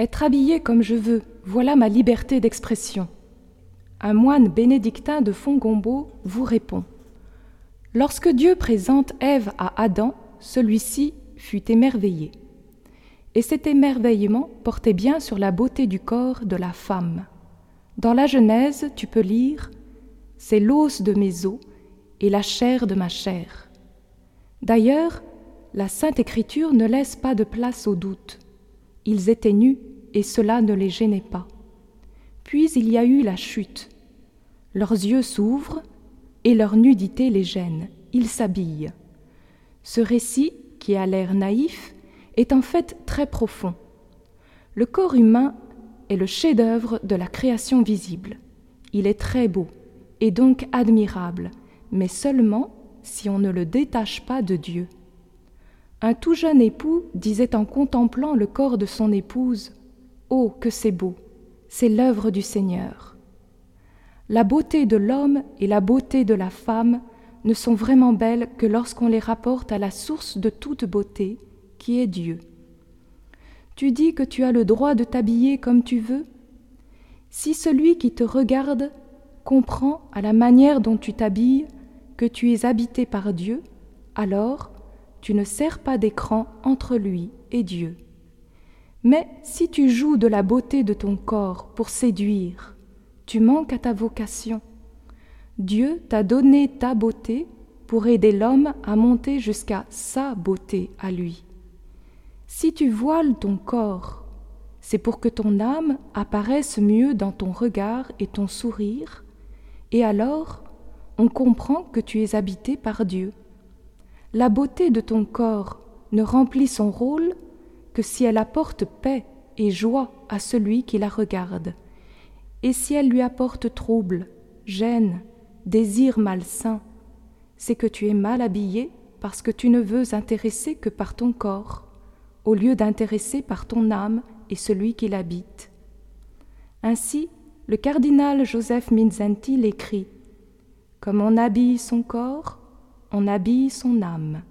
Être habillé comme je veux, voilà ma liberté d'expression. Un moine bénédictin de Fongombo vous répond. Lorsque Dieu présente Ève à Adam, celui-ci fut émerveillé. Et cet émerveillement portait bien sur la beauté du corps de la femme. Dans la Genèse, tu peux lire C'est l'os de mes os et la chair de ma chair. D'ailleurs, la Sainte Écriture ne laisse pas de place au doute. Ils étaient nus et cela ne les gênait pas. Puis il y a eu la chute. Leurs yeux s'ouvrent et leur nudité les gêne. Ils s'habillent. Ce récit, qui a l'air naïf, est en fait très profond. Le corps humain est le chef-d'œuvre de la création visible. Il est très beau et donc admirable, mais seulement si on ne le détache pas de Dieu. Un tout jeune époux disait en contemplant le corps de son épouse Oh, que c'est beau C'est l'œuvre du Seigneur. La beauté de l'homme et la beauté de la femme ne sont vraiment belles que lorsqu'on les rapporte à la source de toute beauté, qui est Dieu. Tu dis que tu as le droit de t'habiller comme tu veux Si celui qui te regarde comprend à la manière dont tu t'habilles que tu es habité par Dieu, alors tu ne sers pas d'écran entre lui et Dieu. Mais si tu joues de la beauté de ton corps pour séduire, tu manques à ta vocation. Dieu t'a donné ta beauté pour aider l'homme à monter jusqu'à sa beauté à lui. Si tu voiles ton corps, c'est pour que ton âme apparaisse mieux dans ton regard et ton sourire, et alors on comprend que tu es habité par Dieu. La beauté de ton corps ne remplit son rôle que si elle apporte paix et joie à celui qui la regarde, et si elle lui apporte trouble, gêne, désir malsain, c'est que tu es mal habillé parce que tu ne veux intéresser que par ton corps, au lieu d'intéresser par ton âme et celui qui l'habite. Ainsi, le cardinal Joseph Minzenti l'écrit Comme on habille son corps, on habille son âme.